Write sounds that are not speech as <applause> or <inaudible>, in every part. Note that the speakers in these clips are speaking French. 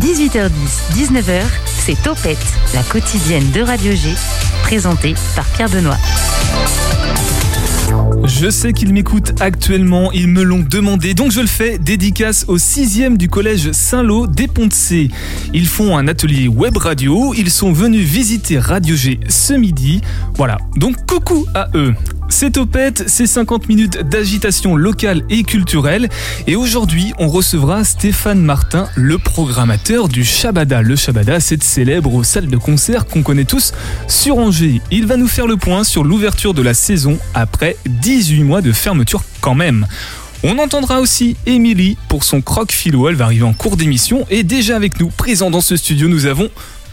18h10, 19h, c'est Topette, la quotidienne de Radio G, présentée par Pierre Benoît. Je sais qu'ils m'écoutent actuellement, ils me l'ont demandé, donc je le fais. Dédicace au 6e du collège Saint-Lô des Ponts de. Ils font un atelier web radio, ils sont venus visiter Radio G ce midi. Voilà, donc coucou à eux. C'est Topette, c'est 50 minutes d'agitation locale et culturelle. Et aujourd'hui, on recevra Stéphane Martin, le programmateur du Shabada. Le Shabada, cette célèbre salle de concert qu'on connaît tous sur Angers. Il va nous faire le point sur l'ouverture de la saison après 18 mois de fermeture quand même. On entendra aussi Émilie pour son croque philo. Elle va arriver en cours d'émission. Et déjà avec nous, présent dans ce studio, nous avons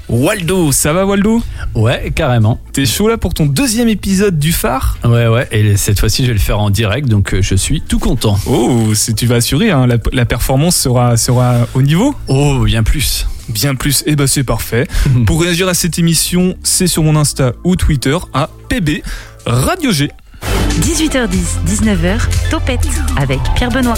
Waldo, ça va Waldo? Ouais, carrément. T'es chaud là pour ton deuxième épisode du phare? Ouais, ouais, et cette fois-ci je vais le faire en direct, donc euh, je suis tout content. Oh, si tu vas assurer, hein, la, la performance sera, sera au niveau? Oh, bien plus. Bien plus, et eh bah ben, c'est parfait. <laughs> pour réagir à cette émission, c'est sur mon Insta ou Twitter à PB Radio G. 18h10, 19h, Topette avec Pierre Benoît.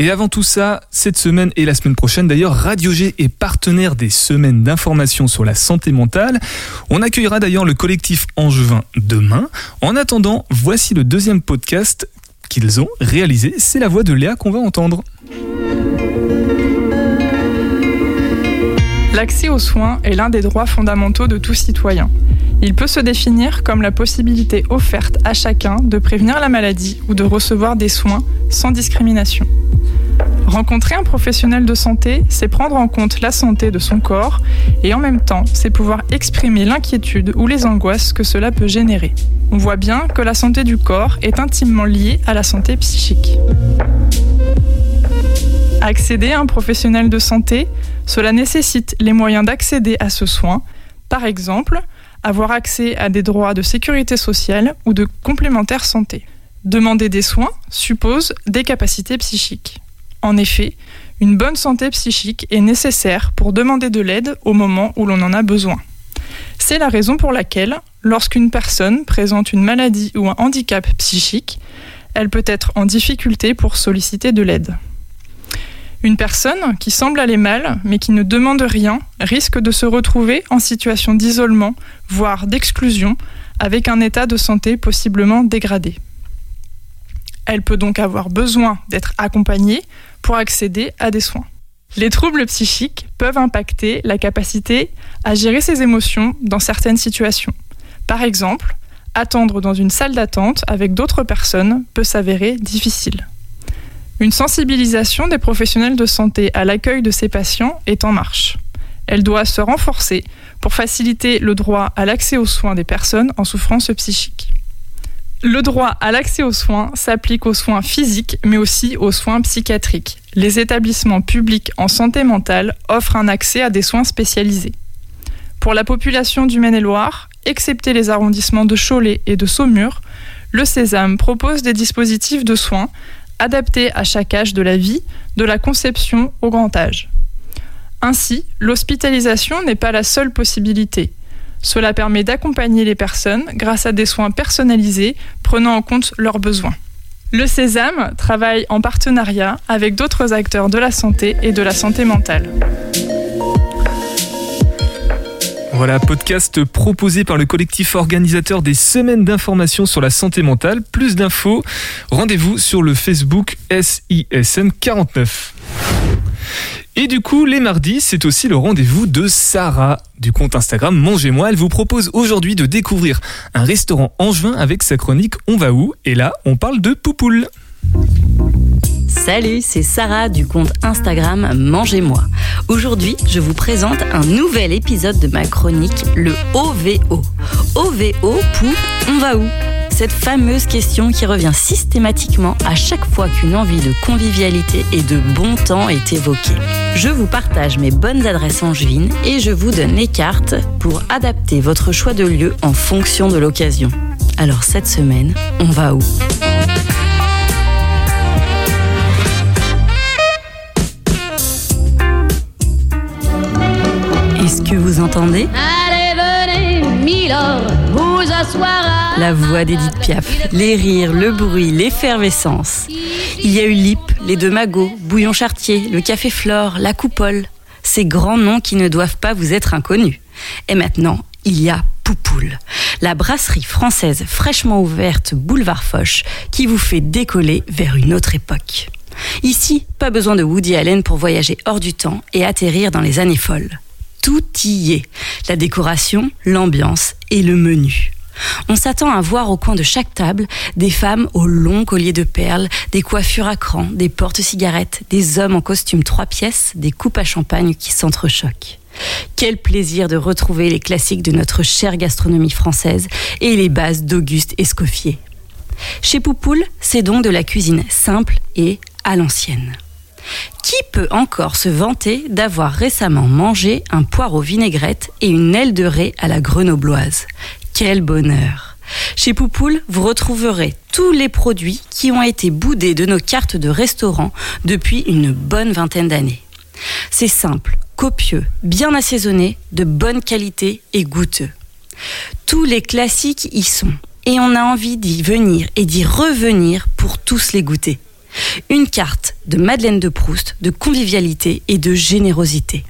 Et avant tout ça, cette semaine et la semaine prochaine, d'ailleurs, Radio G est partenaire des semaines d'information sur la santé mentale. On accueillera d'ailleurs le collectif Angevin demain. En attendant, voici le deuxième podcast qu'ils ont réalisé. C'est la voix de Léa qu'on va entendre. L'accès aux soins est l'un des droits fondamentaux de tout citoyen. Il peut se définir comme la possibilité offerte à chacun de prévenir la maladie ou de recevoir des soins sans discrimination. Rencontrer un professionnel de santé, c'est prendre en compte la santé de son corps et en même temps, c'est pouvoir exprimer l'inquiétude ou les angoisses que cela peut générer. On voit bien que la santé du corps est intimement liée à la santé psychique. Accéder à un professionnel de santé, cela nécessite les moyens d'accéder à ce soin, par exemple, avoir accès à des droits de sécurité sociale ou de complémentaire santé. Demander des soins suppose des capacités psychiques. En effet, une bonne santé psychique est nécessaire pour demander de l'aide au moment où l'on en a besoin. C'est la raison pour laquelle, lorsqu'une personne présente une maladie ou un handicap psychique, elle peut être en difficulté pour solliciter de l'aide. Une personne qui semble aller mal, mais qui ne demande rien, risque de se retrouver en situation d'isolement, voire d'exclusion, avec un état de santé possiblement dégradé. Elle peut donc avoir besoin d'être accompagnée pour accéder à des soins. Les troubles psychiques peuvent impacter la capacité à gérer ses émotions dans certaines situations. Par exemple, attendre dans une salle d'attente avec d'autres personnes peut s'avérer difficile. Une sensibilisation des professionnels de santé à l'accueil de ces patients est en marche. Elle doit se renforcer pour faciliter le droit à l'accès aux soins des personnes en souffrance psychique. Le droit à l'accès aux soins s'applique aux soins physiques, mais aussi aux soins psychiatriques. Les établissements publics en santé mentale offrent un accès à des soins spécialisés. Pour la population du Maine-et-Loire, excepté les arrondissements de Cholet et de Saumur, le Sésame propose des dispositifs de soins adaptés à chaque âge de la vie, de la conception au grand âge. Ainsi, l'hospitalisation n'est pas la seule possibilité. Cela permet d'accompagner les personnes grâce à des soins personnalisés prenant en compte leurs besoins. Le Sésame travaille en partenariat avec d'autres acteurs de la santé et de la santé mentale. Voilà, podcast proposé par le collectif organisateur des semaines d'information sur la santé mentale. Plus d'infos, rendez-vous sur le Facebook SISM 49. Et du coup, les mardis, c'est aussi le rendez-vous de Sarah du compte Instagram Mangez-moi. Elle vous propose aujourd'hui de découvrir un restaurant angevin avec sa chronique On va où? Et là, on parle de poupoule. Salut, c'est Sarah du compte Instagram Mangez-moi. Aujourd'hui, je vous présente un nouvel épisode de ma chronique, le OVO. OVO pour On va où? Cette fameuse question qui revient systématiquement à chaque fois qu'une envie de convivialité et de bon temps est évoquée. Je vous partage mes bonnes adresses angevines et je vous donne les cartes pour adapter votre choix de lieu en fonction de l'occasion. Alors cette semaine, on va où? Est-ce que vous entendez? Allez, venez, Milord, vous asseoir la voix d'Edith Piaf, les rires, le bruit, l'effervescence. Il y a eu Lip, les deux magots, Bouillon Chartier, le Café Flore, la Coupole. Ces grands noms qui ne doivent pas vous être inconnus. Et maintenant, il y a Poupoule, la brasserie française fraîchement ouverte boulevard Foch qui vous fait décoller vers une autre époque. Ici, pas besoin de Woody Allen pour voyager hors du temps et atterrir dans les années folles. Tout y est. La décoration, l'ambiance et le menu. On s'attend à voir au coin de chaque table des femmes aux longs colliers de perles, des coiffures à cran, des portes-cigarettes, des hommes en costume trois pièces, des coupes à champagne qui s'entrechoquent. Quel plaisir de retrouver les classiques de notre chère gastronomie française et les bases d'Auguste Escoffier. Chez Poupoule, c'est donc de la cuisine simple et à l'ancienne. Qui peut encore se vanter d'avoir récemment mangé un poireau vinaigrette et une aile de raie à la grenobloise? Quel bonheur Chez Poupoule, vous retrouverez tous les produits qui ont été boudés de nos cartes de restaurant depuis une bonne vingtaine d'années. C'est simple, copieux, bien assaisonné, de bonne qualité et goûteux. Tous les classiques y sont et on a envie d'y venir et d'y revenir pour tous les goûter. Une carte de Madeleine de Proust, de convivialité et de générosité.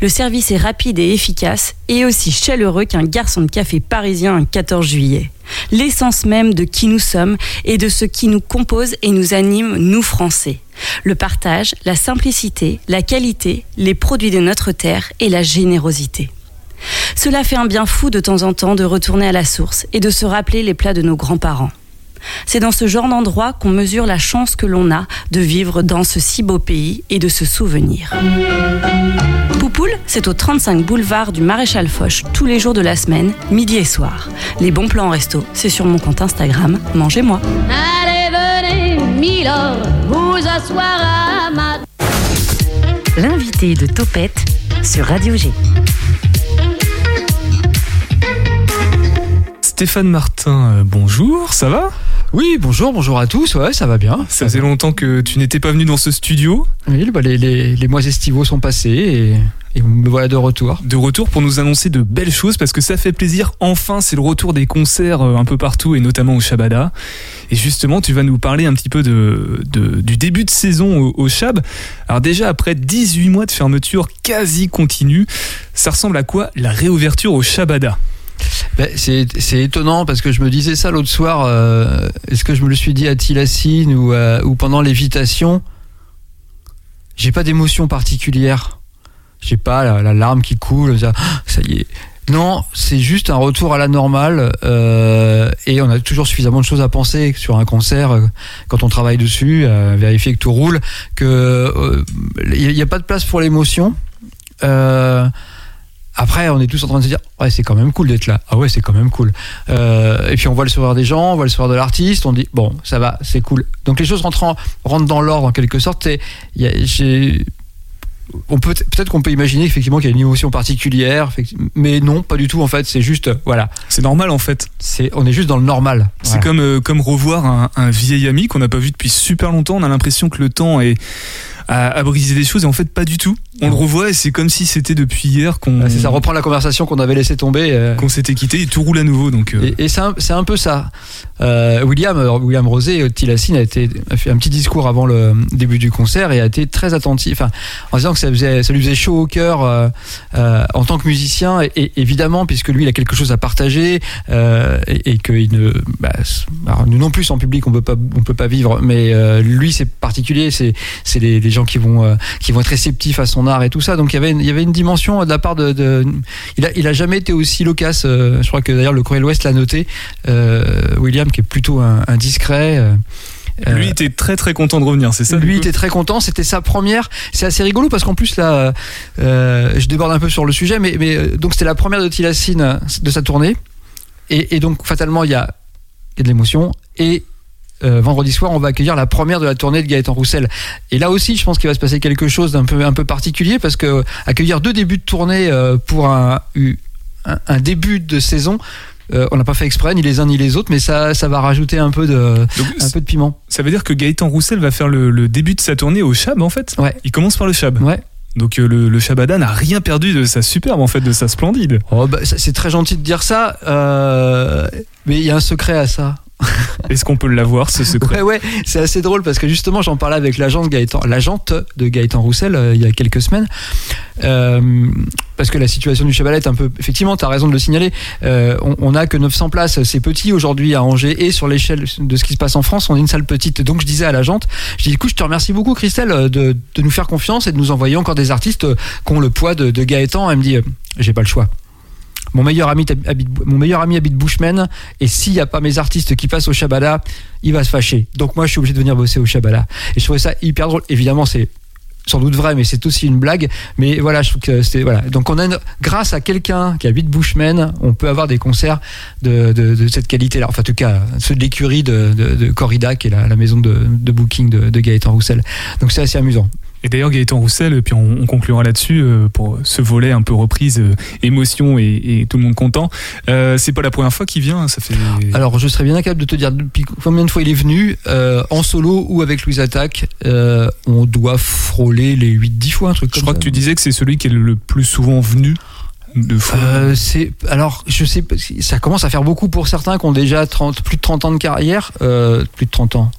Le service est rapide et efficace et aussi chaleureux qu'un garçon de café parisien un 14 juillet. L'essence même de qui nous sommes et de ce qui nous compose et nous anime, nous Français. Le partage, la simplicité, la qualité, les produits de notre terre et la générosité. Cela fait un bien fou de temps en temps de retourner à la source et de se rappeler les plats de nos grands-parents. C'est dans ce genre d'endroit qu'on mesure la chance que l'on a de vivre dans ce si beau pays et de se souvenir. Poupoule, c'est au 35 boulevard du Maréchal Foch tous les jours de la semaine, midi et soir. Les bons plans en resto, c'est sur mon compte Instagram, mangez-moi. Allez, venez, Milord, vous asseoir à ma L'invité de Topette sur Radio G. Stéphane Martin, euh, bonjour, ça va? Oui, bonjour, bonjour à tous. Ouais, ça va bien. Ça faisait longtemps que tu n'étais pas venu dans ce studio. Oui, bah, les, les- les mois estivaux sont passés et, et me voilà de retour. De retour pour nous annoncer de belles choses parce que ça fait plaisir. Enfin, c'est le retour des concerts euh, un peu partout et notamment au Shabada. Et justement, tu vas nous parler un petit peu de, de- du début de saison au, au Shab. Alors déjà, après 18 mois de fermeture quasi continue, ça ressemble à quoi la réouverture au Shabada? Ben, c'est étonnant parce que je me disais ça l'autre soir. euh, Est-ce que je me le suis dit à Tilassine ou, euh, ou pendant l'évitation? J'ai pas d'émotion particulière. J'ai pas la, la larme qui coule. Ça, ça y est. Non, c'est juste un retour à la normale euh, et on a toujours suffisamment de choses à penser sur un concert euh, quand on travaille dessus, euh, vérifier que tout roule, que il n'y a, pas de place pour l'émotion. Après, on est tous en train de se dire, ouais, c'est quand même cool d'être là. Ah ouais, c'est quand même cool. Euh, et puis on voit le sourire des gens, on voit le sourire de l'artiste, on dit, bon, ça va, c'est cool. Donc les choses rentrent, en- rentrent dans l'ordre en quelque sorte. Et il y a- j'ai- on peut peut-être qu'on peut imaginer effectivement qu'il y a une émotion particulière, mais non, pas du tout. En fait, c'est juste, voilà, C'est normal en fait. c'est, on est juste dans le normal. C'est Voilà. comme, euh, comme revoir un, un vieil ami qu'on n'a pas vu depuis super longtemps. On a l'impression que le temps est, a, a brisé des choses et en fait pas du tout. On le revoit et c'est comme si c'était depuis hier qu'on ça, reprend la conversation qu'on avait laissé tomber. euh, qu'on s'était quitté et tout roule à nouveau. Donc, euh, Et, et c'est un, peu ça. Euh, William, William Rosé, Tilassine a, été, a fait un petit discours avant le début du concert et a été très attentif, enfin, en disant que ça, faisait, ça lui faisait chaud au cœur en tant que musicien, et, et évidemment, puisque lui, il a quelque chose à partager et, et qu'il ne. Bah, alors, nous non plus, en public, on on peut pas vivre, mais lui, c'est particulier, c'est c'est les, les gens qui vont, qui vont être réceptifs à son art et tout ça. Donc il y avait une, il y avait une dimension de la part de. de il, a, il a jamais été aussi loquace. euh, je crois que d'ailleurs le Courrier de l'Ouest l'a noté. Euh, William, qui est plutôt un, un discret. euh, lui euh, était très très content de revenir, c'est ça lui était très content, c'était sa première. C'est assez rigolo parce qu'en plus là, euh, je déborde un peu sur le sujet, mais, mais donc c'était la première de Tilassine euh, de sa tournée, et, et donc fatalement il y a, il y a de l'émotion et euh, vendredi soir, on va accueillir la première de la tournée de Gaëtan Roussel. Et là aussi, je pense qu'il va se passer quelque chose d'un peu un peu particulier parce que accueillir deux débuts de tournée euh, pour un, un, un début de saison. euh, on n'a pas fait exprès, ni les uns ni les autres, mais ça, ça va rajouter un peu de, Donc, un peu de piment. ça veut dire que Gaëtan Roussel va faire le, le début de sa tournée au Chab en fait? Ouais. Il commence par le Chab. Ouais. Donc euh, le, le Shabada n'a rien perdu de sa superbe, en fait, de sa splendide. Oh, bah, c'est très gentil de dire ça, euh, mais il y a un secret à ça. <laughs> Est-ce qu'on peut l'avoir, ce secret Ouais, ouais, c'est assez drôle parce que justement, j'en parlais avec Gaëtan, l'agente de Gaëtan Roussel euh, il y a quelques semaines. Euh, parce que la situation du Chabalet est un peu. Effectivement, tu as raison de le signaler. Euh, on, on a que 900 places. C'est petit aujourd'hui à Angers et sur l'échelle de ce qui se passe en France, on est une salle petite. Donc je disais à l'agente, je dis écoute, je te remercie beaucoup, Christelle, de, nous faire confiance et de nous envoyer encore des artistes qui ont le poids de, de Gaëtan. Elle me dit, j'ai pas le choix. Mon meilleur ami habite, Bushman et s'il n'y a pas mes artistes qui passent au Shabada, il va se fâcher. Donc moi je suis obligé de venir bosser au Shabada. Et je trouvais ça hyper drôle. Évidemment c'est sans doute vrai, mais c'est aussi une blague. Mais voilà, je trouve que c'est voilà. Donc on a grâce à quelqu'un qui habite Bushman, on peut avoir des concerts de, de, cette qualité-là. Enfin en tout cas ceux de l'écurie de, de, Corrida, qui est la, maison de, booking de Gaëtan Roussel. Donc c'est assez amusant. Et d'ailleurs, Gaëtan Roussel, puis on, on conclura là-dessus euh, pour ce volet un peu reprise, euh, émotion et, et tout le monde content. Euh, c'est pas la première fois qu'il vient, ça fait. Alors, je serais bien incapable de te dire depuis combien de fois il est venu, euh, en solo ou avec Louise Attaque. Euh, on doit frôler les 8-10 fois, un truc je comme crois ça. que tu disais que c'est celui qui est le plus souvent venu. Euh, c'est alors je sais ça commence à faire beaucoup pour certains qui ont déjà 30, plus de 30 ans de carrière euh, plus de 30 ans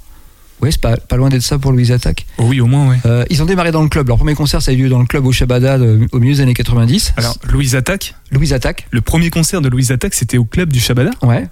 ouais c'est pas, pas loin d'être ça pour Louise Attaque. Oui, au moins, oui. euh, ils ont démarré dans le club. Leur premier concert ça a eu lieu dans le club au Shabada de- au milieu des années 90 Alors, Louise Attaque, Louise Attaque. Le premier concert de Louise Attaque, c'était au club du Shabada ouais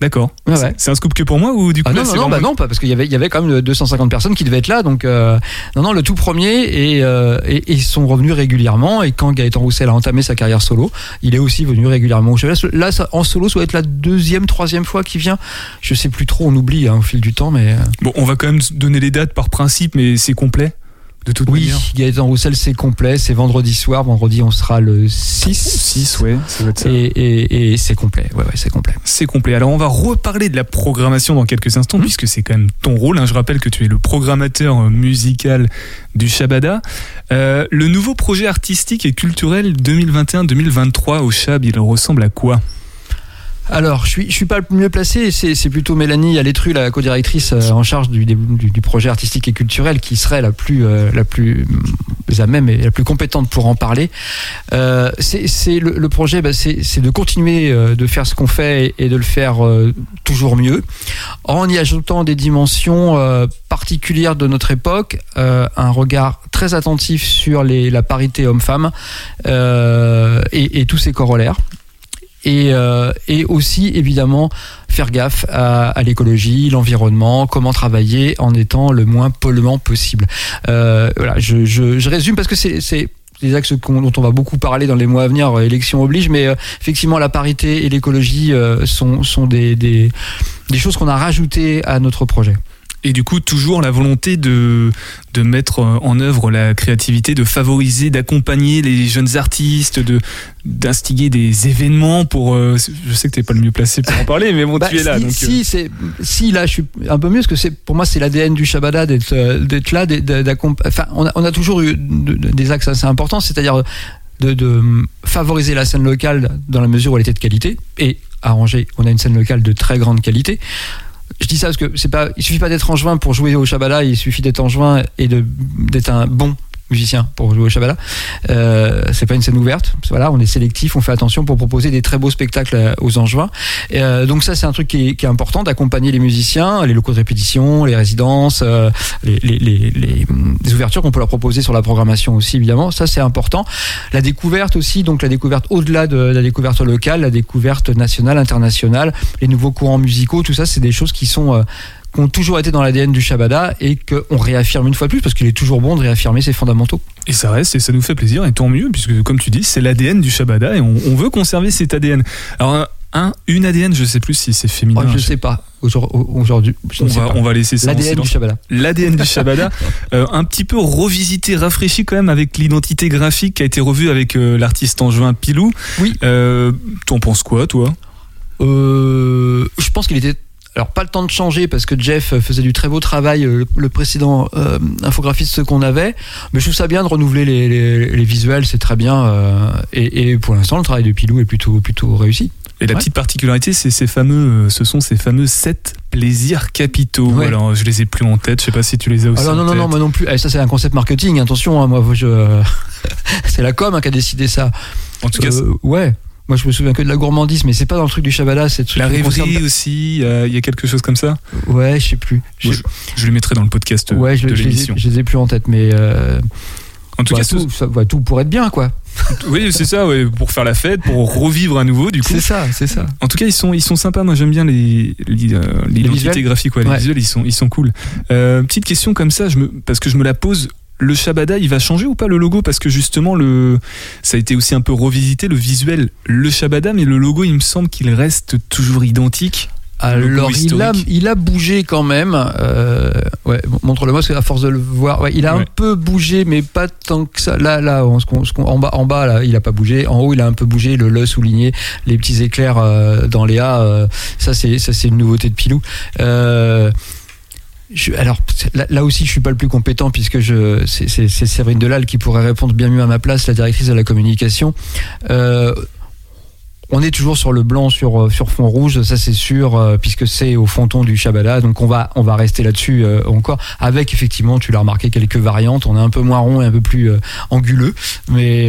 D'accord. C'est- ouais. C'est un scoop que pour moi ou du coup Ah non, c'est non, non, vraiment- bah non, pas parce qu'il y avait, il y avait quand même 250 personnes qui devaient être là. Donc, euh, non, non, le tout premier et, euh, et, et ils sont revenus régulièrement. Et quand Gaëtan Roussel a entamé sa carrière solo, il est aussi venu régulièrement au Chevalet. Là, ça- en solo, ça doit être la deuxième, troisième fois qu'il vient. Je sais plus trop, on oublie hein, au fil du temps, mais euh, Bon, on va quand même donner les dates par principe, mais c'est complet de toute oui, manière. Gaëtan Roussel, c'est complet. C'est vendredi soir. Vendredi, on sera le 6. 6, ouais, ça doit être ça. Et, et, et c'est complet. Ouais, ouais, c'est complet. C'est complet. Alors on va reparler de la programmation dans quelques instants, Mhm. puisque c'est quand même ton rôle. hein. Je rappelle que tu es le programmateur euh, musical du Shabada. Euh, le nouveau projet artistique et culturel 2021-2023 au Chab, il ressemble à quoi? Alors, je suis, je suis pas le mieux placé. C'est, plutôt Mélanie Alétru, la co-directrice euh, en charge du, du, du projet artistique et culturel, qui serait la plus, euh, la plus mm, à même et la plus compétente pour en parler. Euh, c'est, le, projet, bah, c'est, de continuer de faire ce qu'on fait et, de le faire toujours mieux, en y ajoutant des dimensions particulières de notre époque, un regard très attentif sur les, la parité homme-femme et tous ses corollaires et, euh, et aussi évidemment faire gaffe à, à l'écologie, l'environnement, comment travailler en étant le moins polluant possible. Euh, voilà, je, je, je résume parce que c'est des axes dont on va beaucoup parler dans les mois à venir, euh, élection oblige, mais euh, effectivement la parité et l'écologie euh, sont, sont des, des, des choses qu'on a rajoutées à notre projet. Et du coup, toujours la volonté de, de mettre euh, en œuvre la créativité, de favoriser, d'accompagner les jeunes artistes, de d'instiguer des événements pour. euh, je sais que t'es pas le mieux placé pour en parler, mais bon, Bah, tu es là. si, donc, euh, si, là je suis un peu mieux parce que c'est pour moi c'est l'ADN du Shabada d'être d'être là d'être- d'accomp- enfin on a, on a toujours eu de- de- des axes assez importants c'est-à-dire de, de favoriser la scène locale dans la mesure où elle était de qualité et à Angers on a une scène locale de très grande qualité je dis ça parce que c'est pas il suffit pas d'être angevin pour jouer au Shabada il suffit d'être angevin et de d'être un bon musicien pour jouer au Shabada euh, c'est pas une scène ouverte voilà on est sélectif on fait attention pour proposer des très beaux spectacles euh, aux angevins euh, donc ça c'est un truc qui est, qui est important d'accompagner les musiciens, les locaux de répétition, les résidences, euh, les, les, les, les, hum, les ouvertures qu'on peut leur proposer sur la programmation aussi évidemment. Ça c'est important. La découverte aussi, donc la découverte au-delà de la découverte locale, la découverte nationale, internationale, les nouveaux courants musicaux, tout ça c'est des choses qui sont euh, qui ont toujours été dans l'ADN du Shabada et qu'on réaffirme une fois de plus parce qu'il est toujours bon de réaffirmer ses fondamentaux. Et ça reste, et ça nous fait plaisir, et tant mieux, puisque comme tu dis, c'est l'ADN du Shabada, et on, on veut conserver cet ADN. Alors, un, un- une ADN, je sais plus si c'est féminin. Oh, je sais pas Aujourd- aujourd'hui. on, ne va, pas. on va laisser ça L'ADN du. Shabada. L'ADN du Shabada, euh, un petit peu revisité, rafraîchi quand même avec l'identité graphique qui a été revue avec euh, l'artiste en juin Pilou. Oui. Euh, T'en penses quoi, toi? Euh, je pense qu'il était alors pas le temps de changer parce que Jeff faisait du très beau travail, euh, le, le précédent euh, infographiste qu'on avait, mais je trouve ça bien de renouveler les, les- les visuels, c'est très bien. euh, et, et pour l'instant, le travail de Pilou est plutôt plutôt réussi. Et la Ouais. petite particularité, c'est ces fameux, euh, ce sont ces fameux sept plaisirs capitaux. Ouais. Alors, je les ai plus en tête. Je sais pas si tu les as aussi. Alors non en non non, moi non plus. Eh, ça c'est un concept marketing. Attention, hein, moi je, <laughs> c'est la com hein, qui a décidé ça. En tout cas, Euh, ouais. Moi je me souviens que de la gourmandise, mais c'est pas dans le truc du Shabada, c'est truc la concerne rêverie aussi. euh, Il y a quelque chose comme ça. Ouais, je sais plus. Moi, je, je le mettrai dans le podcast euh, ouais, je, de je les ai, l'émission. je les ai plus en tête, mais euh, En tout bah, cas, tout, ça, ouais, tout pour être bien, quoi. <laughs> oui, c'est ça. Ouais, pour faire la fête, pour revivre à nouveau, du coup. C'est ça, c'est ça. En tout cas, ils sont, ils sont sympas. Moi, j'aime bien les, les, euh, l'identité visuels graphique. Ouais, les Ouais. visuels, ils sont, ils sont cool. Euh, petite question comme ça, je me, parce que je me la pose. Le Shabada, il va changer ou pas le logo? Parce que justement, le, ça a été aussi un peu revisité, le visuel, le Shabada, mais le logo, il me semble qu'il reste toujours identique. Alors, il a, il a bougé quand même. Euh, ouais, montre-le moi, parce qu'à force de le voir, ouais, il a Ouais. un peu bougé, mais pas tant que ça. Là, là, on- en bas, en bas, là, il a pas bougé. En haut, il a un peu bougé. Le le souligné, les petits éclairs euh, dans les A. euh, ça, c'est ça, c'est une nouveauté de Pilou. Je- alors là, aussi, je suis pas le plus compétent puisque je c'est c'est- c'est Séverine Delal qui pourrait répondre bien mieux à ma place, la directrice de la communication. Euh, on est toujours sur le blanc sur euh, sur fond rouge, ça c'est sûr, euh, puisque c'est au fronton du Shabada. Donc on va on va rester là-dessus euh, encore. Avec effectivement, tu l'as remarqué, quelques variantes. On est un peu moins rond et un peu plus anguleux, mais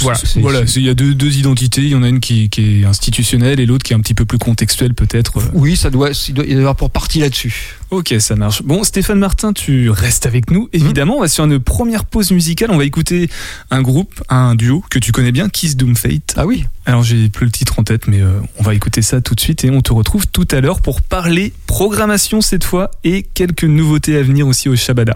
Voilà, voilà, il y a deux, deux identités. Il y en a une qui, qui est institutionnelle et l'autre qui est un petit peu plus contextuelle, peut-être. oui, ça doit il doit y avoir pour partie là-dessus. Ok, ça marche. Bon, Stéphane Martin, tu restes avec nous, évidemment. On va sur une première pause musicale. On va écouter un groupe, un duo que tu connais bien, Kiss Doom Fate. Ah oui. Alors, j'ai plus le titre en tête, mais euh, on va écouter ça tout de suite et on te retrouve tout à l'heure pour parler programmation cette fois et quelques nouveautés à venir aussi au Shabada.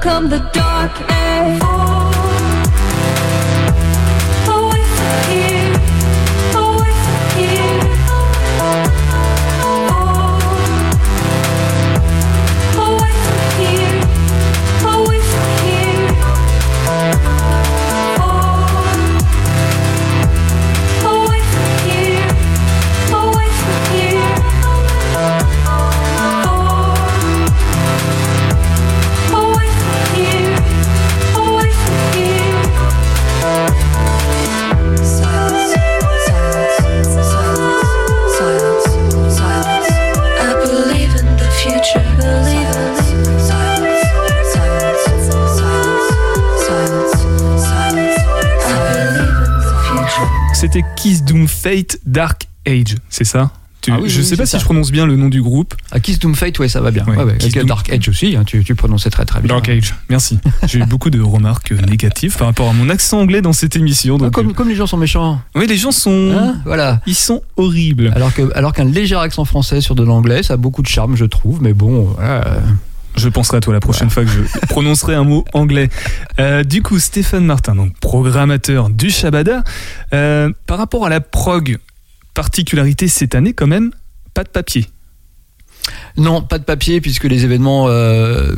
Welcome the dark age. C'était Kiss Doom Fate Dark Age, c'est ça? Tu, Ah oui, je oui, sais pas si ça. je prononce bien le nom du groupe. À Kiss Doom Fate, ouais, ça va bien. Ouais, Ouais. Kiss Doom- Dark Edge aussi, hein, tu, tu prononçais très très bien. Dark Age, merci. <laughs> J'ai eu beaucoup de remarques négatives par rapport à mon accent anglais dans cette émission. Ah, comme, euh, comme les gens sont méchants. Oui, les gens sont. Hein voilà. Ils sont horribles. Alors alors qu'un léger accent français sur de l'anglais, ça a beaucoup de charme, je trouve. Mais bon, voilà. Je penserai à toi la prochaine fois que je prononcerai un mot anglais. Euh, du coup, Stéphane Martin, donc programmateur du Shabada. Euh, par rapport à la prog, particularité cette année quand même, pas de papier. Non, pas de papier puisque les événements, euh,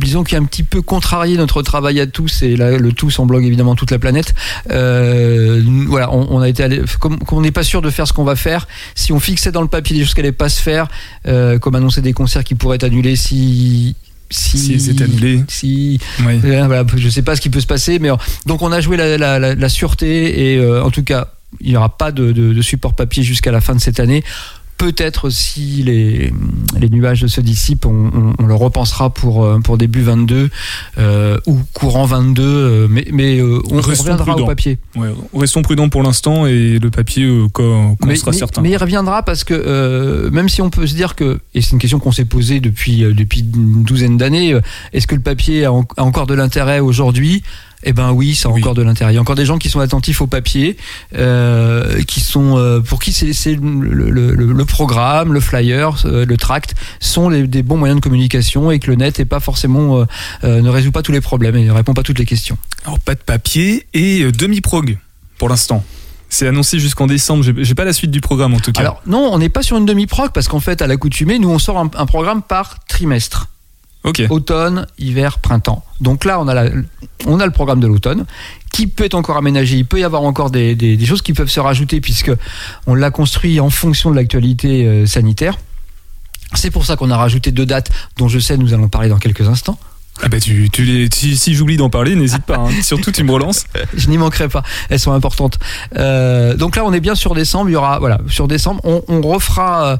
disons qui a un petit peu contrarié notre travail à tous et là, le tous englobe évidemment toute la planète. Euh, voilà, on, on a été allé, comme, comme on n'est pas sûr de faire ce qu'on va faire, si on fixait dans le papier des choses qui n'allaient pas se faire, euh, comme annoncer des concerts qui pourraient être annulés si si, Si c'est annulé. si Oui. euh, voilà, je sais pas ce qui peut se passer, mais donc on a joué la, la- la- la sûreté et euh, en tout cas il n'y aura pas de, de- de support papier jusqu'à la fin de cette année. Peut-être si les, les nuages se dissipent, on, on- on le repensera pour, euh, pour début 22 euh, ou courant 22, euh, mais, mais euh, on, reviendra au papier. Ouais, restons prudents pour l'instant et le papier euh, quand, quand on Mais, sera mais- certain. mais il reviendra parce que même si on peut se dire que, et c'est une question qu'on s'est posée depuis, depuis une douzaine d'années, est-ce que le papier a, en- a encore de l'intérêt aujourd'hui? Eh ben oui, ça a Oui. encore de l'intérêt. Il y a encore des gens qui sont attentifs au papier, euh, qui sont euh, pour qui c'est le, le- programme, le flyer, euh, le tract sont les- des bons moyens de communication et que le net est pas forcément ne résout pas tous les problèmes et ne répond pas à toutes les questions. Alors pas de papier et euh, demi-prog pour l'instant. C'est annoncé jusqu'en décembre. J'ai pas la suite du programme en tout cas. Alors non, on n'est pas sur une demi-proc parce qu'en fait à l'accoutumée, nous on sort un- un programme par trimestre. Automne, hiver, printemps. Donc là, on a, la- on a le programme de l'automne qui peut être encore aménagé. Il peut y avoir encore des, des- des choses qui peuvent se rajouter puisque on l'a construit en fonction de l'actualité euh, sanitaire. C'est pour ça qu'on a rajouté deux dates dont je sais nous allons parler dans quelques instants. Ah bah tu, tu les, si, si j'oublie d'en parler, n'hésite pas. hein. <laughs> Surtout tu me relances. Je n'y manquerai pas. Elles sont importantes. Euh, donc là, on est bien sur décembre. Il y aura, voilà, sur décembre, on, on refera. euh,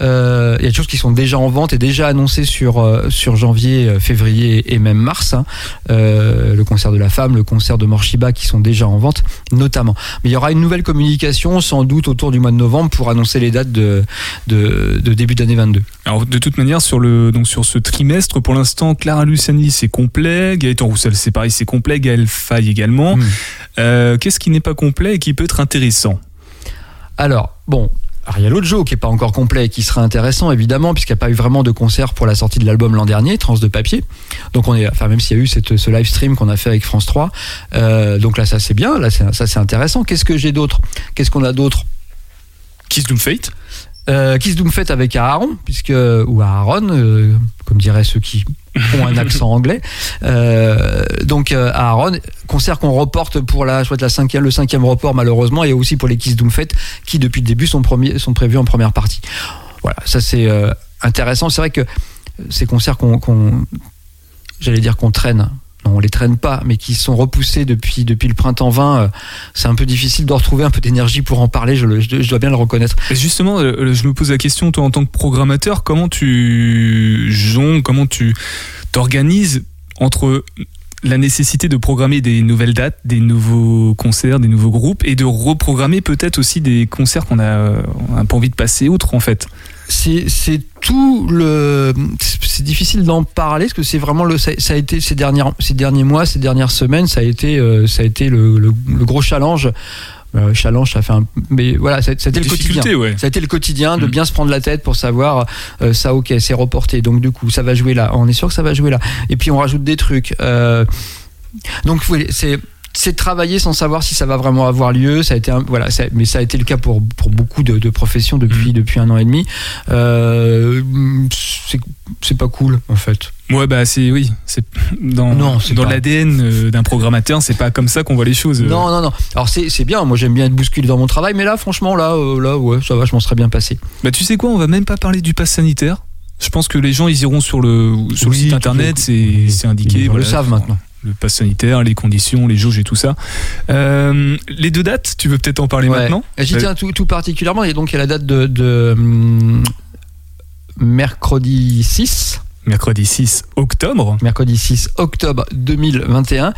euh, il y a des choses qui sont déjà en vente et déjà annoncées sur euh, sur janvier, euh, février et même mars. hein. Euh, le concert de la femme, le concert de Morshiba qui sont déjà en vente, notamment. Mais il y aura une nouvelle communication sans doute autour du mois de novembre pour annoncer les dates de de, de début d'année 22. Alors de toute manière sur le donc sur ce trimestre pour l'instant Clara Luciani c'est complet, Gaëtan Roussel c'est pareil c'est complet, Gaël Faye également. Mm. Euh, Qu'est-ce qui n'est pas complet et qui peut être intéressant? Alors, bon. Alors, il y a l'autre jeu qui est pas encore complet et qui sera intéressant évidemment puisqu'il n'y a pas eu vraiment de concert pour la sortie de l'album l'an dernier, Trans de papier. Donc on est, enfin même s'il y a eu ce live stream qu'on a fait avec France 3, euh, donc là ça c'est bien, là ça c'est intéressant. Qu'est-ce que j'ai d'autre? Qu'est-ce qu'on a d'autre? Kiss Doom Fate euh, Kiss Doom Fête avec Aaron, puisque ou Aaron, euh, comme diraient ceux qui ont un accent <laughs> anglais. Euh, donc euh, Aaron, concert qu'on reporte pour la, crois, la cinquième, le cinquième report malheureusement, et aussi pour les Kiss Doom Fête, qui depuis le début sont, premiers, sont prévus en première partie. Voilà, ça c'est euh, intéressant. C'est vrai que ces concerts qu'on, qu'on- j'allais dire qu'on traîne. On les traîne pas, mais qui sont repoussés depuis depuis le printemps 20. euh, c'est un peu difficile de retrouver un peu d'énergie pour en parler. Je, le- je- je dois bien le reconnaître. Et Justement, euh, je me pose la question, toi en tant que programmateur, comment tu jongles, comment tu t'organises entre la nécessité de programmer des nouvelles dates, des nouveaux concerts, des nouveaux groupes, et de reprogrammer peut-être aussi des concerts qu'on a, euh, on a pas envie de passer outre en fait? c'est tout le c'est difficile d'en parler parce que c'est vraiment le ça, ça a été ces dernières ces derniers mois ces dernières semaines ça a été euh, ça a été le, le, le gros challenge. Euh, challenge ça fait un mais voilà ça, ça a été le quotidien. ouais. ça a été le quotidien de Mm. bien se prendre la tête pour savoir euh, ça ok c'est reporté. Donc du coup ça va jouer là. On est sûr que ça va jouer là. Et puis on rajoute des trucs. Euh, donc oui, c'est c'est travailler sans savoir si ça va vraiment avoir lieu. Ça a été un- voilà, ça- mais ça a été le cas pour, pour beaucoup de, de professions depuis, Mhm. depuis un an et demi. Euh, c'est pas cool en fait. Ouais, bah c'est oui, c'est dans Non, dans l'ADN euh, d'un programmateur, c'est pas comme ça qu'on voit les choses. euh. Non, non, non. Alors c'est bien. Moi j'aime bien être bousculé dans mon travail, mais là franchement là, là ouais, ça va, je m'en serais bien passé. Bah tu sais quoi, on va même pas parler du pass sanitaire. Je pense que les gens ils iront sur le sur Oui, le site internet, c'est indiqué. ils le savent maintenant. Le pass sanitaire, les conditions, les jauges et tout ça. Euh, les deux dates, tu veux peut-être en parler Ouais. maintenant? Et J'y Euh, tiens tout, tout particulièrement. Et donc il y a la date de, de hum, mercredi 6. Mercredi 6 octobre. mercredi 6 octobre 2021,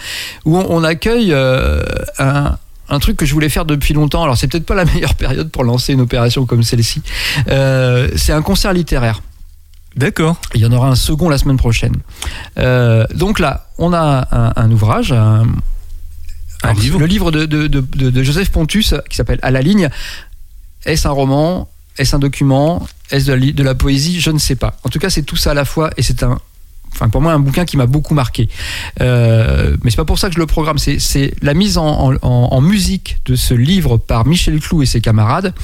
où on, on accueille euh, un, un truc que je voulais faire depuis longtemps. Alors c'est peut-être pas la <laughs> meilleure période pour lancer une opération comme celle-ci. Euh, c'est un concert littéraire. D'accord. Il y en aura un second la semaine prochaine. Euh, donc là, on a un, un ouvrage, un, livre. le livre de, de- de- Joseph Pontus qui s'appelle À la ligne. Est-ce un roman? Est-ce un document? Est-ce de, la de la poésie? Je ne sais pas. En tout cas, c'est tout ça à la fois et c'est un. Enfin, pour moi, un bouquin qui m'a beaucoup marqué. Euh, mais c'est pas pour ça que je le programme. C'est, la mise en, musique de ce livre par Michel Clou et ses camarades.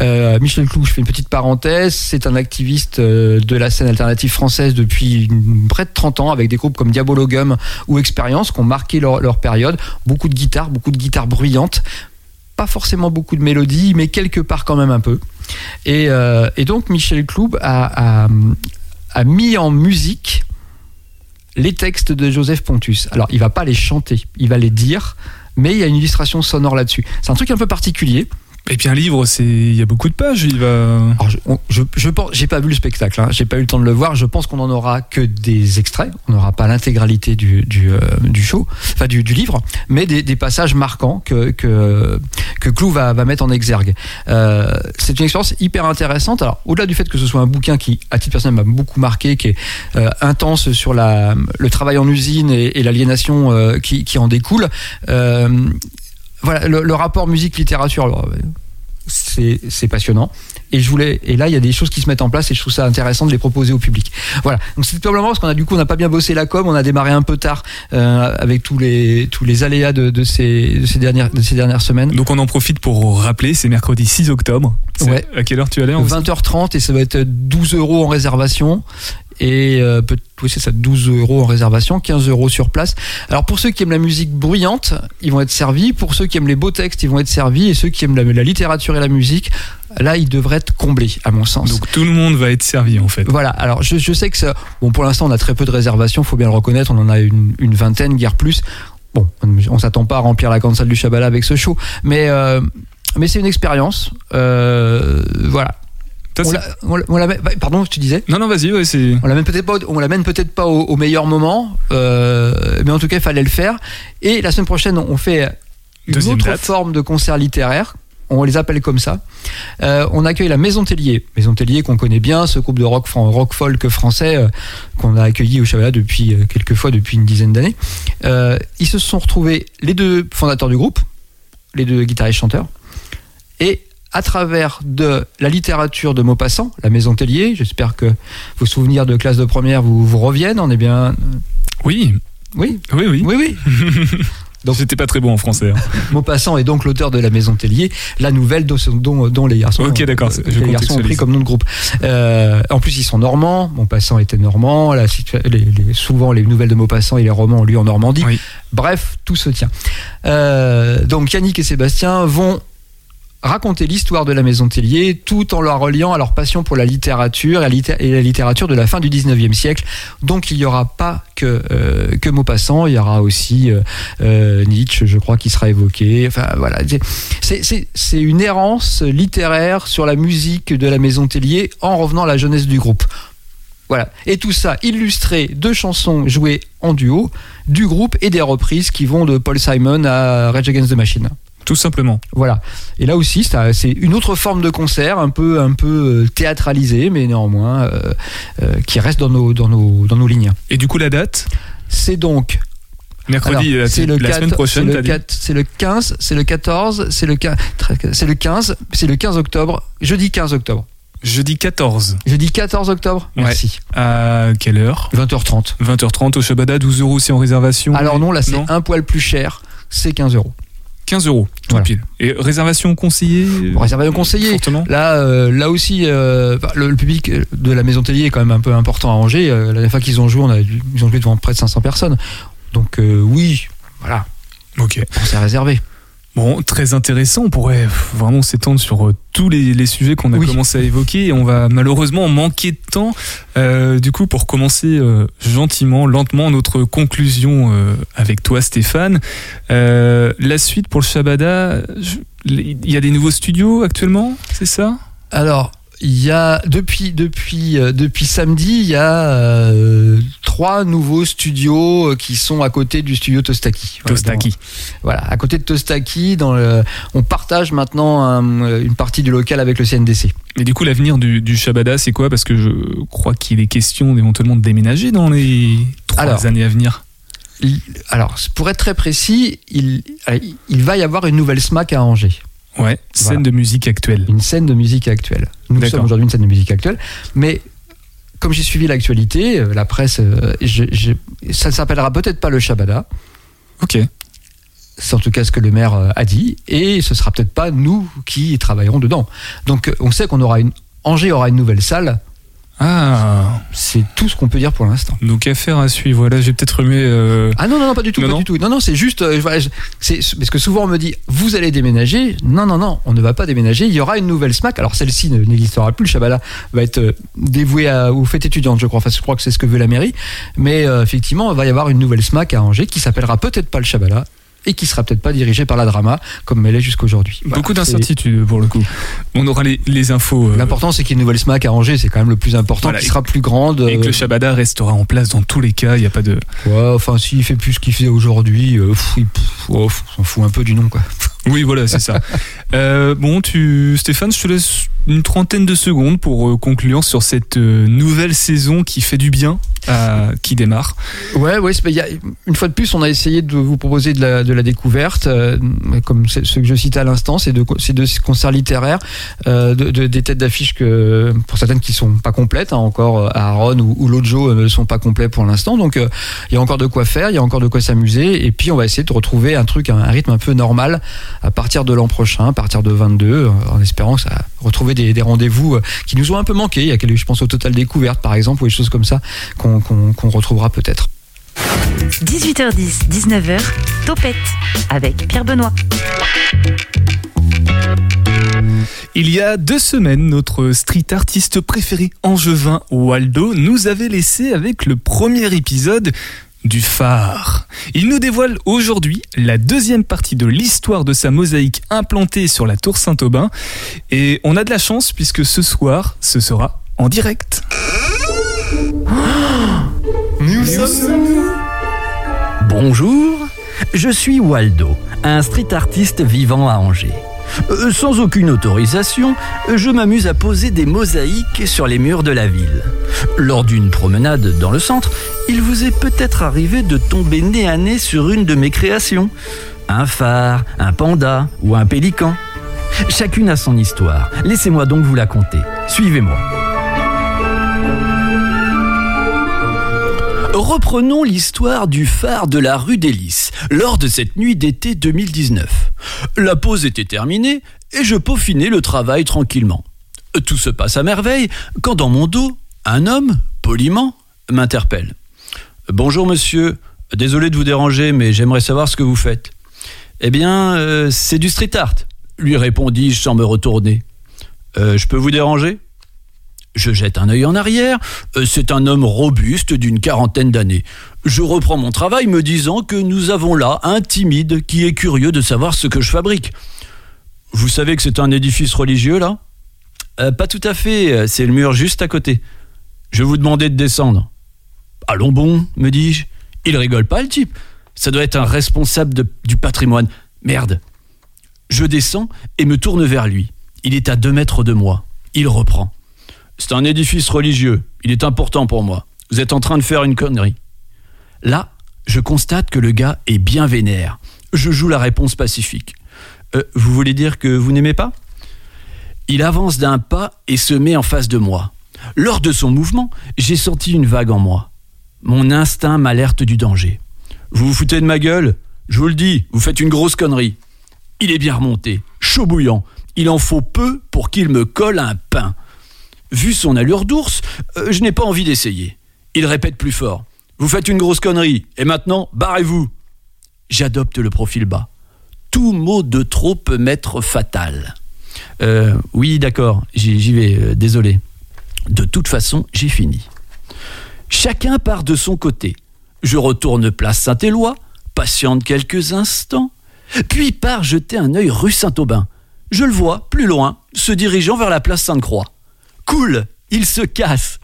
Euh, Michel Clou, je fais une petite parenthèse, c'est un activiste euh, de la scène alternative française depuis près de 30 ans, avec des groupes comme Diabologum ou Expérience qui ont marqué leur, période. Beaucoup de guitares, beaucoup de guitares bruyantes. Pas forcément beaucoup de mélodies, mais quelque part quand même un peu. Et, euh, donc Michel Clou a, a- a mis en musique les textes de Joseph Pontus. Alors, il va pas les chanter, il va les dire, mais il y a une illustration sonore là-dessus. C'est un truc un peu particulier. Et puis un livre, c'est il y a beaucoup de pages. Il va. Alors, je, on- je, pense, j'ai pas vu le spectacle, hein, j'ai pas eu le temps de le voir. Je pense qu'on en aura que des extraits. On n'aura pas l'intégralité du, du, euh, du show, enfin du, du livre, mais des, des passages marquants que que, que Clou va, va mettre en exergue. Euh, c'est une expérience hyper intéressante. Alors, au-delà du fait que ce soit un bouquin qui, à titre personnel, m'a beaucoup marqué, qui est euh, intense sur la, le travail en usine et, et l'aliénation euh, qui, qui en découle. Voilà, le, le rapport musique-littérature, c'est passionnant. Et je voulais, et là, il y a des choses qui se mettent en place et je trouve ça intéressant de les proposer au public. Voilà. Donc c'est probablement parce qu'on a du coup, on n'a pas bien bossé la com, on a démarré un peu tard euh, avec tous les tous les aléas de, de ces de ces dernières de ces dernières semaines. Donc on en profite pour rappeler, c'est mercredi 6 octobre. Ouais. À quelle heure tu allais en 20h30 et ça va être 12 euros en réservation. Et euh, peut- oui, c'est ça, 12 euros en réservation, 15 euros sur place. Alors pour ceux qui aiment la musique bruyante, ils vont être servis. Pour ceux qui aiment les beaux textes, ils vont être servis. Et ceux qui aiment la, la littérature et la musique, là, ils devraient être comblés, à mon sens. Donc tout le monde va être servi en fait. Voilà, alors je, je sais que ça, bon, pour l'instant on a très peu de réservations, faut bien le reconnaître, on en a une, une vingtaine, guère plus. Bon, on, on s'attend pas à remplir la grande salle du Chabala avec ce show, mais, euh, mais c'est une expérience. Euh, voilà. Ça, On l'a- bah, pardon, tu disais Non, non, vas-y, ouais, c'est. on l'amène peut-être pas, au- on l'amène peut-être pas au, au meilleur moment, euh, mais en tout cas il fallait le faire. Et la semaine prochaine on fait une Deuxième autre date. forme de concert littéraire. On les appelle comme ça. Euh, on accueille la Maison Tellier. Maison Tellier qu'on connaît bien, ce groupe de rock, folk français euh, qu'on a accueilli au Chabala depuis quelques fois depuis une dizaine d'années. Ils se sont retrouvés les deux fondateurs du groupe, les deux guitaristes chanteurs, et à travers de la littérature de Maupassant, la Maison Tellier, j'espère que vos souvenirs de classe de première vous, vous reviennent. On est bien. Oui, Oui, oui, oui. oui, oui. <laughs> Donc j'étais pas très bon en français. hein. <laughs> Maupassant est donc l'auteur de La Maison Tellier, la nouvelle dont, dont, dont les garçons, Ok, d'accord, euh, les garçons ont pris comme nom de groupe. Euh, en plus, ils sont normands. Maupassant était normand. La situa- les- les- souvent, les nouvelles de Maupassant et les romans ont lieu en Normandie. Oui. Bref, tout se tient. Euh, donc, Yannick et Sébastien vont raconter l'histoire de la Maison Tellier tout en la reliant à leur passion pour la littérature et la littérature de la fin du 19e siècle. Donc il n'y aura pas que, euh, que Maupassant, il y aura aussi euh, euh, Nietzsche, je crois, qui sera évoqué. Enfin voilà, c'est une errance littéraire sur la musique de la Maison Tellier en revenant à la jeunesse du groupe. Voilà. Et tout ça illustré de chansons jouées en duo du groupe et des reprises qui vont de Paul Simon à Rage Against the Machine. Tout simplement. Voilà. Et là aussi, c'est une autre forme de concert, un peu, un peu euh, théâtralisé, mais néanmoins euh, euh, qui reste dans nos, dans nos, dans nos lignes. Et du coup, la date? C'est donc Mercredi, la, c'est la le 4, semaine prochaine, c'est le t'as dit 4, c'est le 15, c'est le 14, c'est le 15, c'est le 15, c'est le 15 octobre, jeudi 15 octobre. Jeudi 14. Jeudi 14 octobre. Ouais. Merci. À quelle heure? 20h30. 20h30 au Shabada, 12 euros c'est en réservation. Alors non, là c'est un poil plus cher, c'est 15 euros. 15 euros, tout Voilà. pile. Et réservation conseillée euh, Réservation conseillée. Là, euh, là aussi, euh, le, le public de la Maison Tellier est quand même un peu important à Angers. Euh, la dernière fois qu'ils ont joué, on a, ils ont joué devant près de 500 personnes. Donc oui, voilà, Ok. on s'est réservé. Bon, très intéressant. On pourrait vraiment s'étendre sur euh, tous les, les sujets qu'on a Oui. commencé à évoquer. Et on va malheureusement manquer de temps. Euh, du coup, pour commencer euh, gentiment, lentement, notre conclusion euh, avec toi, Stéphane. La suite pour le Shabada, il y a des nouveaux studios actuellement, c'est ça? Alors, Il y a depuis depuis euh, depuis samedi, il y a euh, trois nouveaux studios euh, qui sont à côté du studio Tostaki. Voilà, Tostaki. dans- Voilà, à côté de Tostaki, dans le, on partage maintenant un- une partie du local avec le CNDC. Mais du coup, l'avenir du, du Shabada, c'est quoi? Parce que je crois qu'il est question éventuellement de déménager dans les trois Alors. années à venir. Il- alors, pour être très précis, il, il va y avoir une nouvelle SMAC à Angers. Ouais, scène Voilà. de musique actuelle. une scène de musique actuelle. Nous sommes aujourd'hui une scène de musique actuelle, mais comme j'ai suivi l'actualité, euh, la presse, euh, je- je- ça ne s'appellera peut-être pas le Shabada, Ok. c'est en tout cas ce que le maire euh, a dit, et ce sera peut-être pas nous qui travaillerons dedans. Donc on sait qu'on aura une Angers aura une nouvelle salle, Ah, c'est tout ce qu'on peut dire pour l'instant. donc affaire à suivre. Voilà, j'ai peut-être remis. euh, Ah non non non pas du tout Non, pas non. du tout non non c'est juste euh, c'est parce que souvent on me dit vous allez déménager non non non on ne va pas déménager il y aura une nouvelle SMAC alors celle-ci ne- n'existera plus le Chabala va être euh, dévoué à, aux fêtes étudiantes je crois enfin je crois que c'est ce que veut la mairie mais euh, effectivement il va y avoir une nouvelle SMAC à Angers qui s'appellera peut-être pas le Chabala et qui sera peut-être pas dirigée par la drama comme elle est jusqu'aujourd'hui Voilà, beaucoup d'incertitudes pour le coup. On aura les, les infos. euh, L'important c'est qu'il y ait une nouvelle SMAC à Angers, c'est quand même le plus important, Voilà, qui sera plus grande. et que euh, le Shabada restera en place dans tous les cas. Il n'y a pas de. ouais, enfin s'il fait plus ce qu'il faisait aujourd'hui, euh, il- oh, s'en fout un peu du nom quoi. Oui, voilà, c'est ça. <laughs> Euh, bon, tu, Stéphane, je te laisse une trentaine de secondes pour euh, conclure sur cette euh, nouvelle saison qui fait du bien, à- qui démarre. Ouais, ouais. y une fois de plus, on a essayé de vous proposer de la, de la découverte, euh, comme ce que je citais à l'instant, c'est de, c'est de ces concerts littéraires, euh, de, de- des têtes d'affiche que, pour certaines qui sont pas complètes, hein, encore euh, Aaron ou, ou Lojo euh, ne sont pas complets pour l'instant. Donc, euh, il y a encore de quoi faire, il y a encore de quoi s'amuser, et puis on va essayer de retrouver un truc, un, rythme un peu normal à partir de l'an prochain, à partir de 22, euh, en espérant que ça retrouver des, des rendez-vous euh, qui nous ont un peu manqué. Il y a quelques, je pense au Total Découverte, par exemple, ou des choses comme ça qu'on retrouvera peut-être. 18h10, 19h, Topette avec Pierre Benoît. Il y a deux semaines, notre street artiste préféré, Angevin Waldo, nous avait laissé avec le premier épisode du phare. Il nous dévoile aujourd'hui la deuxième partie de l'histoire de sa mosaïque implantée sur la tour Saint-Aubin. Et on a de la chance puisque ce soir, ce sera en direct. Bonjour, je suis Waldo, un street artiste vivant à Angers. Euh, sans aucune autorisation, je m'amuse à poser des mosaïques sur les murs de la ville. Lors d'une promenade dans le centre, il vous est peut-être arrivé de tomber nez à nez sur une de mes créations. Un phare, un panda ou un pélican. Chacune a son histoire. Laissez-moi donc vous la conter. Suivez-moi. Reprenons l'histoire du phare de la rue des Lys lors de cette nuit d'été 2019. La pause était terminée et je peaufinais le travail tranquillement. Tout se passe à merveille quand dans mon dos, un homme, poliment, m'interpelle. Bonjour monsieur, désolé de vous déranger mais j'aimerais savoir ce que vous faites. Eh bien, euh, c'est du street art, lui répondis-je sans me retourner. Euh, je peux vous déranger? Je jette un œil en arrière. Euh, C'est un homme robuste d'une quarantaine d'années. Je reprends mon travail me disant que nous avons là un timide qui est curieux de savoir ce que je fabrique. Vous savez que c'est un édifice religieux là? Euh, Pas tout à fait, c'est le mur juste à côté. Je vous demander de descendre. Allons bon, me dis-je. Il rigole pas le type. Ça doit être un responsable du patrimoine. Merde. Je descends et me tourne vers lui. Il est à deux mètres de moi. Il reprend. C'est un édifice religieux. Il est important pour moi. Vous êtes en train de faire une connerie. Là, je constate que le gars est bien vénère. Je joue la réponse pacifique. Euh, vous voulez dire que vous n'aimez pas? Il avance d'un pas et se met en face de moi. Lors de son mouvement, j'ai senti une vague en moi. Mon instinct m'alerte du danger. Vous vous foutez de ma gueule? Je vous le dis, vous faites une grosse connerie. Il est bien remonté, chaud bouillant. Il en faut peu pour qu'il me colle un pain. Vu son allure d'ours, euh, je n'ai pas envie d'essayer. Il répète plus fort. Vous faites une grosse connerie, et maintenant, barrez-vous. J'adopte le profil bas. Tout mot de trop peut m'être fatal. Euh, oui, d'accord, j'y vais, euh, désolé. De toute façon, j'ai fini. Chacun part de son côté. Je retourne place Saint-Éloi, patiente quelques instants, puis pars jeter un œil rue Saint-Aubin. Je le vois, plus loin, se dirigeant vers la place Sainte-Croix. Cool il se casse.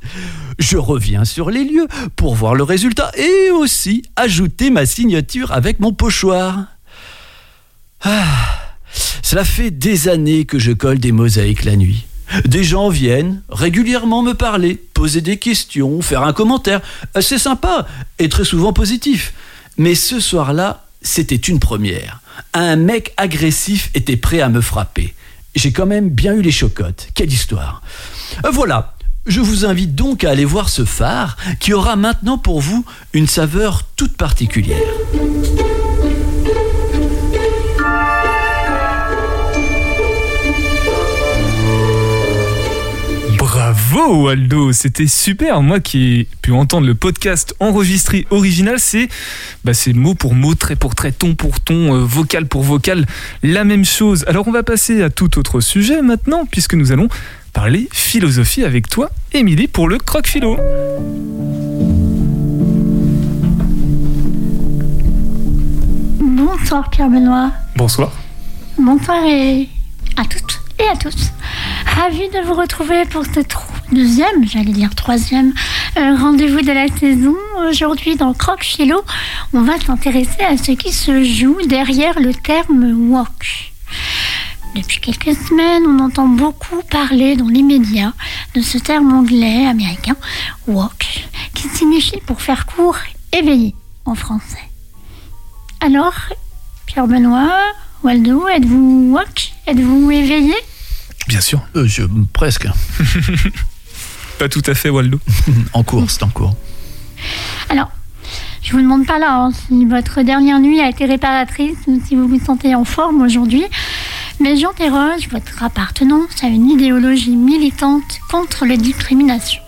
Je reviens sur les lieux pour voir le résultat et aussi ajouter ma signature avec mon pochoir. Ah, cela fait des années que je colle des mosaïques la nuit. Des gens viennent régulièrement me parler, poser des questions, faire un commentaire. C'est sympa et très souvent positif. Mais ce soir-là, c'était une première. Un mec agressif était prêt à me frapper. J'ai quand même bien eu les chocottes. Quelle histoire. Euh, Voilà, je vous invite donc à aller voir ce phare qui aura maintenant pour vous une saveur toute particulière. Bravo Waldo, c'était super. Moi qui ai pu entendre le podcast enregistré original, c'est bah, mot pour mot, trait pour trait, ton pour ton, euh, vocal pour vocal, la même chose. Alors on va passer à tout autre sujet maintenant, puisque nous allons parler philosophie avec toi, Émilie, pour le croque philo. Bonsoir Pierre Benoît. Bonsoir. Bonsoir et à toutes et à tous. Ravi de vous retrouver pour ce deuxième, j'allais dire troisième, euh, rendez-vous de la saison. Aujourd'hui dans Croque Philo, on va s'intéresser à ce qui se joue derrière le terme walk. Depuis quelques semaines, on entend beaucoup parler dans les médias de ce terme anglais américain, walk, qui signifie pour faire court, éveillé en français. Alors, Pierre Benoît, Waldo, êtes-vous walk Êtes-vous éveillé? Bien sûr. Euh, je, presque. <laughs> Pas tout à fait Waldo. <laughs> en cours, c'est en cours. Alors, je vous demande pas là hein, si votre dernière nuit a été réparatrice ou si vous vous sentez en forme aujourd'hui, mais j'interroge votre appartenance à une idéologie militante contre les discriminations.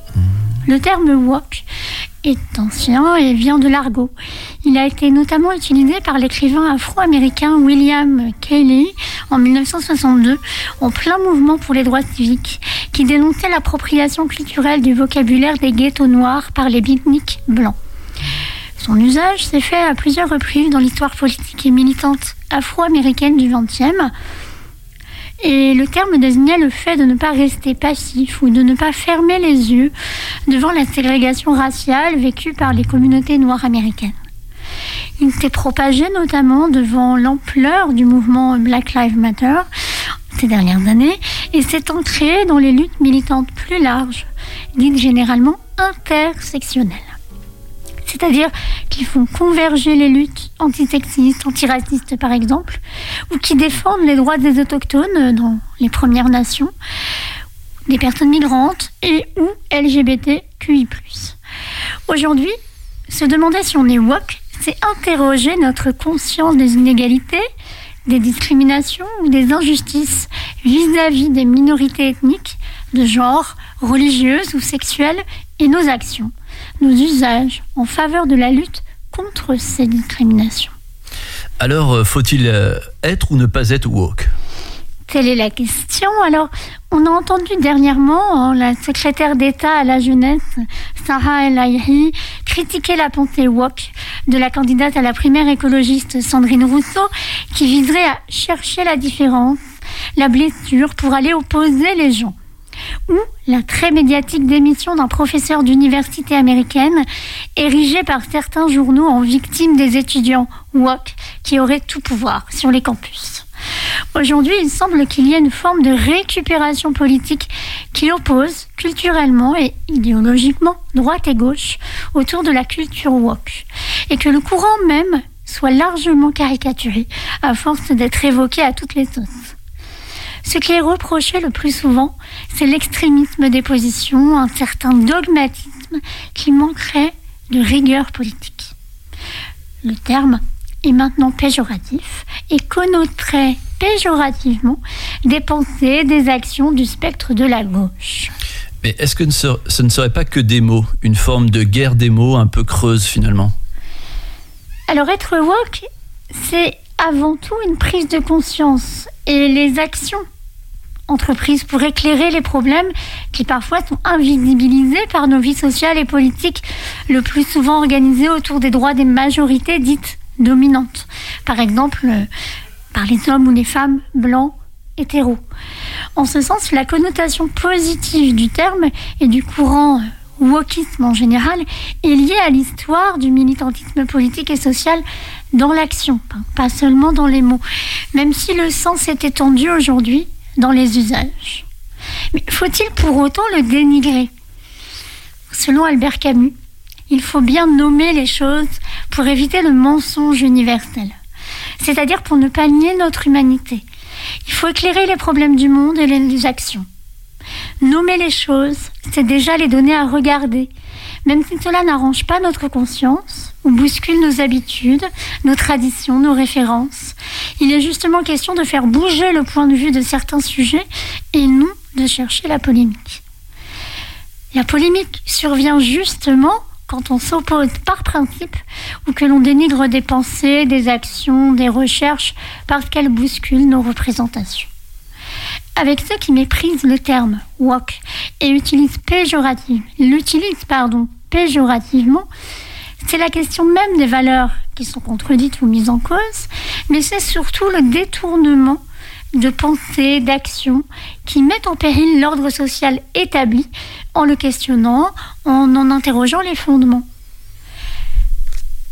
Le terme woke est ancien et vient de l'argot. Il a été notamment utilisé par l'écrivain afro-américain William Cayley en 1962, en plein mouvement pour les droits civiques, qui dénonçait l'appropriation culturelle du vocabulaire des ghettos noirs par les beatniks blancs. Son usage s'est fait à plusieurs reprises dans l'histoire politique et militante afro-américaine du XXe. Et le terme désignait le fait de ne pas rester passif ou de ne pas fermer les yeux devant la ségrégation raciale vécue par les communautés noires américaines. Il s'est propagé notamment devant l'ampleur du mouvement Black Lives Matter ces dernières années et s'est ancré dans les luttes militantes plus larges, dites généralement intersectionnelles. C'est-à-dire qui font converger les luttes antisexistes, antiracistes par exemple, ou qui défendent les droits des autochtones dans les Premières Nations, des personnes migrantes et ou LGBTQI+. Aujourd'hui, se demander si on est woke, c'est interroger notre conscience des inégalités, des discriminations ou des injustices vis-à-vis des minorités ethniques, de genre, religieuses ou sexuelles, et nos actions, nos usages en faveur de la lutte contre ces discriminations. Alors, euh, faut-il euh, être ou ne pas être woke? Telle est la question. Alors, on a entendu dernièrement hein, la secrétaire d'État à la jeunesse, Sarah El Haïry, critiquer la pensée woke de la candidate à la primaire écologiste Sandrine Rousseau, qui viserait à chercher la différence, la blessure, pour aller opposer les gens. Ou la très médiatique démission d'un professeur d'université américaine, érigé par certains journaux en victime des étudiants woke qui auraient tout pouvoir sur les campus. Aujourd'hui, il semble qu'il y ait une forme de récupération politique qui oppose culturellement et idéologiquement droite et gauche autour de la culture woke. Et que le courant même soit largement caricaturé à force d'être évoqué à toutes les sauces. Ce qui est reproché le plus souvent, c'est l'extrémisme des positions, un certain dogmatisme qui manquerait de rigueur politique. Le terme est maintenant péjoratif et connoterait péjorativement des pensées, des actions du spectre de la gauche. Mais est-ce que ce ne serait pas que des mots, une forme de guerre des mots un peu creuse finalement? Alors être woke, c'est avant tout une prise de conscience et les actions entreprises pour éclairer les problèmes qui parfois sont invisibilisés par nos vies sociales et politiques, le plus souvent organisées autour des droits des majorités dites dominantes. Par exemple, euh, par les hommes ou les femmes blancs hétéros. En ce sens, la connotation positive du terme et du courant euh, wokisme en général est liée à l'histoire du militantisme politique et social dans l'action, pas- pas seulement dans les mots, même si le sens est étendu aujourd'hui dans les usages. Mais faut-il pour autant le dénigrer? Selon Albert Camus, il faut bien nommer les choses pour éviter le mensonge universel, c'est-à-dire pour ne pas nier notre humanité. Il faut éclairer les problèmes du monde et les actions. Nommer les choses, c'est déjà les donner à regarder, même si cela n'arrange pas notre conscience ou bouscule nos habitudes, nos traditions, nos références. Il est justement question de faire bouger le point de vue de certains sujets et non de chercher la polémique. La polémique survient justement quand on s'oppose par principe ou que l'on dénigre des pensées, des actions, des recherches parce qu'elles bousculent nos représentations. Avec ceux qui méprisent le terme woke et utilisent l'utilisent péjorativement, c'est la question même des valeurs qui sont contredites ou mises en cause, mais c'est surtout le détournement de pensées, d'actions qui mettent en péril l'ordre social établi en le questionnant, en en interrogeant les fondements.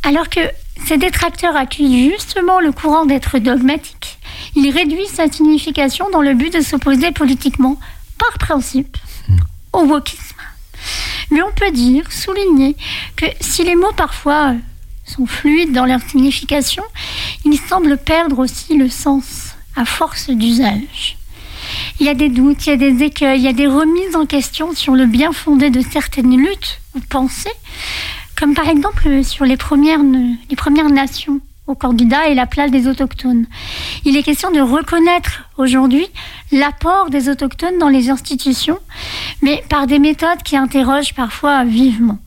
Alors que ces détracteurs accusent justement le courant d'être dogmatique, ils réduisent sa signification dans le but de s'opposer politiquement, par principe, au wokisme. Mais on peut dire, souligner, que si les mots parfois euh, sont fluides dans leur signification, ils semblent perdre aussi le sens à force d'usage. Il y a des doutes, il y a des écueils, il y a des remises en question sur le bien fondé de certaines luttes ou pensées, comme par exemple sur les premières, les premières nations aux candidats et la place des autochtones. Il est question de reconnaître aujourd'hui l'apport des autochtones dans les institutions, mais par des méthodes qui interrogent parfois vivement.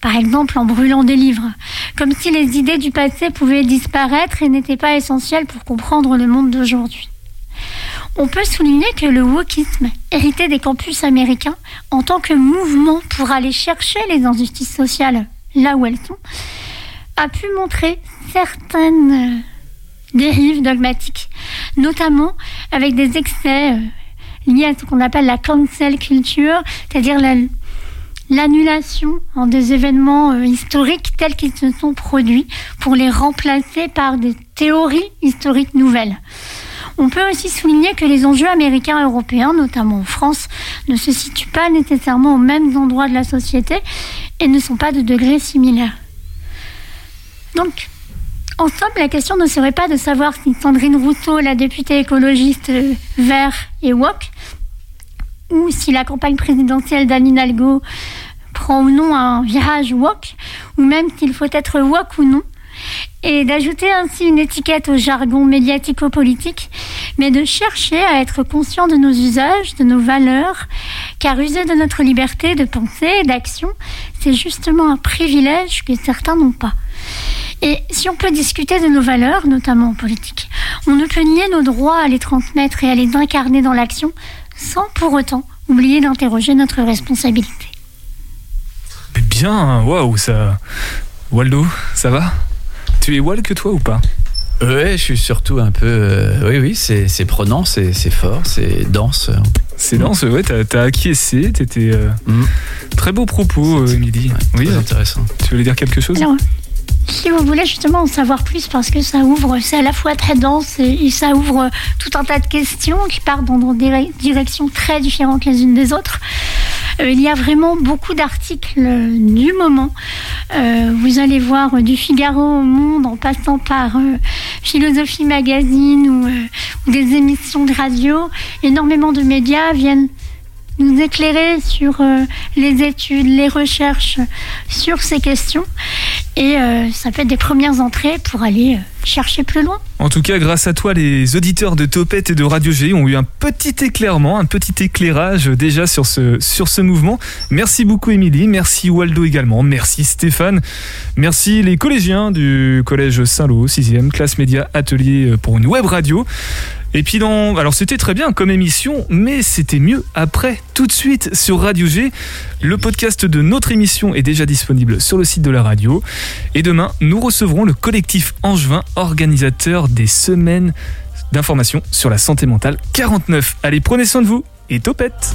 Par exemple en brûlant des livres, comme si les idées du passé pouvaient disparaître et n'étaient pas essentielles pour comprendre le monde d'aujourd'hui. On peut souligner que le wokisme, hérité des campus américains, en tant que mouvement pour aller chercher les injustices sociales là où elles sont, a pu montrer certaines euh, dérives dogmatiques, notamment avec des excès euh, liés à ce qu'on appelle la cancel culture, c'est-à-dire la- l'annulation des événements euh, historiques tels qu'ils se sont produits pour les remplacer par des théories historiques nouvelles. On peut aussi souligner que les enjeux américains et européens, notamment en France, ne se situent pas nécessairement aux mêmes endroits de la société et ne sont pas de degrés similaires. Donc, en somme, la question ne serait pas de savoir si Sandrine Rousseau, la députée écologiste euh, vert et woke, ou si la campagne présidentielle d'Anne Hidalgo prend ou non un virage woke, ou même s'il faut être woke ou non, et d'ajouter ainsi une étiquette au jargon médiatico-politique, mais de chercher à être conscient de nos usages, de nos valeurs, car user de notre liberté de pensée et d'action, c'est justement un privilège que certains n'ont pas. Et si on peut discuter de nos valeurs, notamment en politique, on ne peut nier nos droits à les transmettre et à les incarner dans l'action sans pour autant oublier d'interroger notre responsabilité. Mais bien, waouh, ça. Waldo, ça va? Tu es Wal que toi ou pas? Ouais, je suis surtout un peu. euh, oui, oui, c'est c'est prenant, c'est c'est fort, c'est dense. C'est dense, ouais, t'as t'as acquiescé, t'étais. euh, Mm. Très beau propos, euh, Émilie. oui, Très euh, intéressant. tu voulais dire quelque chose? Alors, si vous voulez justement en savoir plus, parce que ça ouvre, c'est à la fois très dense et, ça ouvre tout un tas de questions qui partent dans des dire- directions très différentes les unes des autres. Euh, il y a vraiment beaucoup d'articles euh, du moment. Euh, vous allez voir euh, du Figaro au Monde en passant par euh, Philosophie Magazine euh, ou des émissions de radio. Énormément de médias viennent nous éclairer sur euh, les études, les recherches sur ces questions. Et euh, ça peut être des premières entrées pour aller euh, chercher plus loin. En tout cas, grâce à toi, les auditeurs de Topette et de Radio G ont eu un petit éclairement, un petit éclairage déjà sur ce, sur ce mouvement. Merci beaucoup, Émilie. Merci, Waldo également. Merci, Stéphane. Merci, les collégiens du collège Saint-Lô, 6e, classe média atelier pour une web radio. Et puis dans, alors c'était très bien comme émission, mais c'était mieux après, tout de suite sur Radio G. Le podcast de notre émission est déjà disponible sur le site de la radio. Et demain, nous recevrons le collectif Angevin, organisateur des semaines d'information sur la santé mentale 49. Allez, prenez soin de vous et topette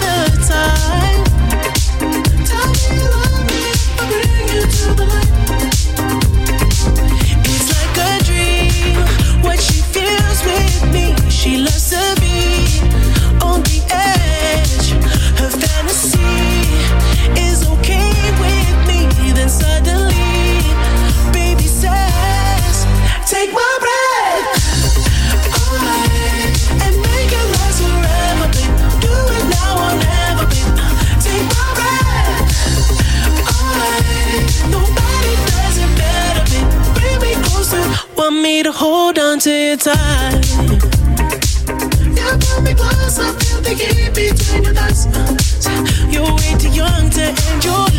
You pull me close, I feel the heat between your thighs. You're way too young to enjoy.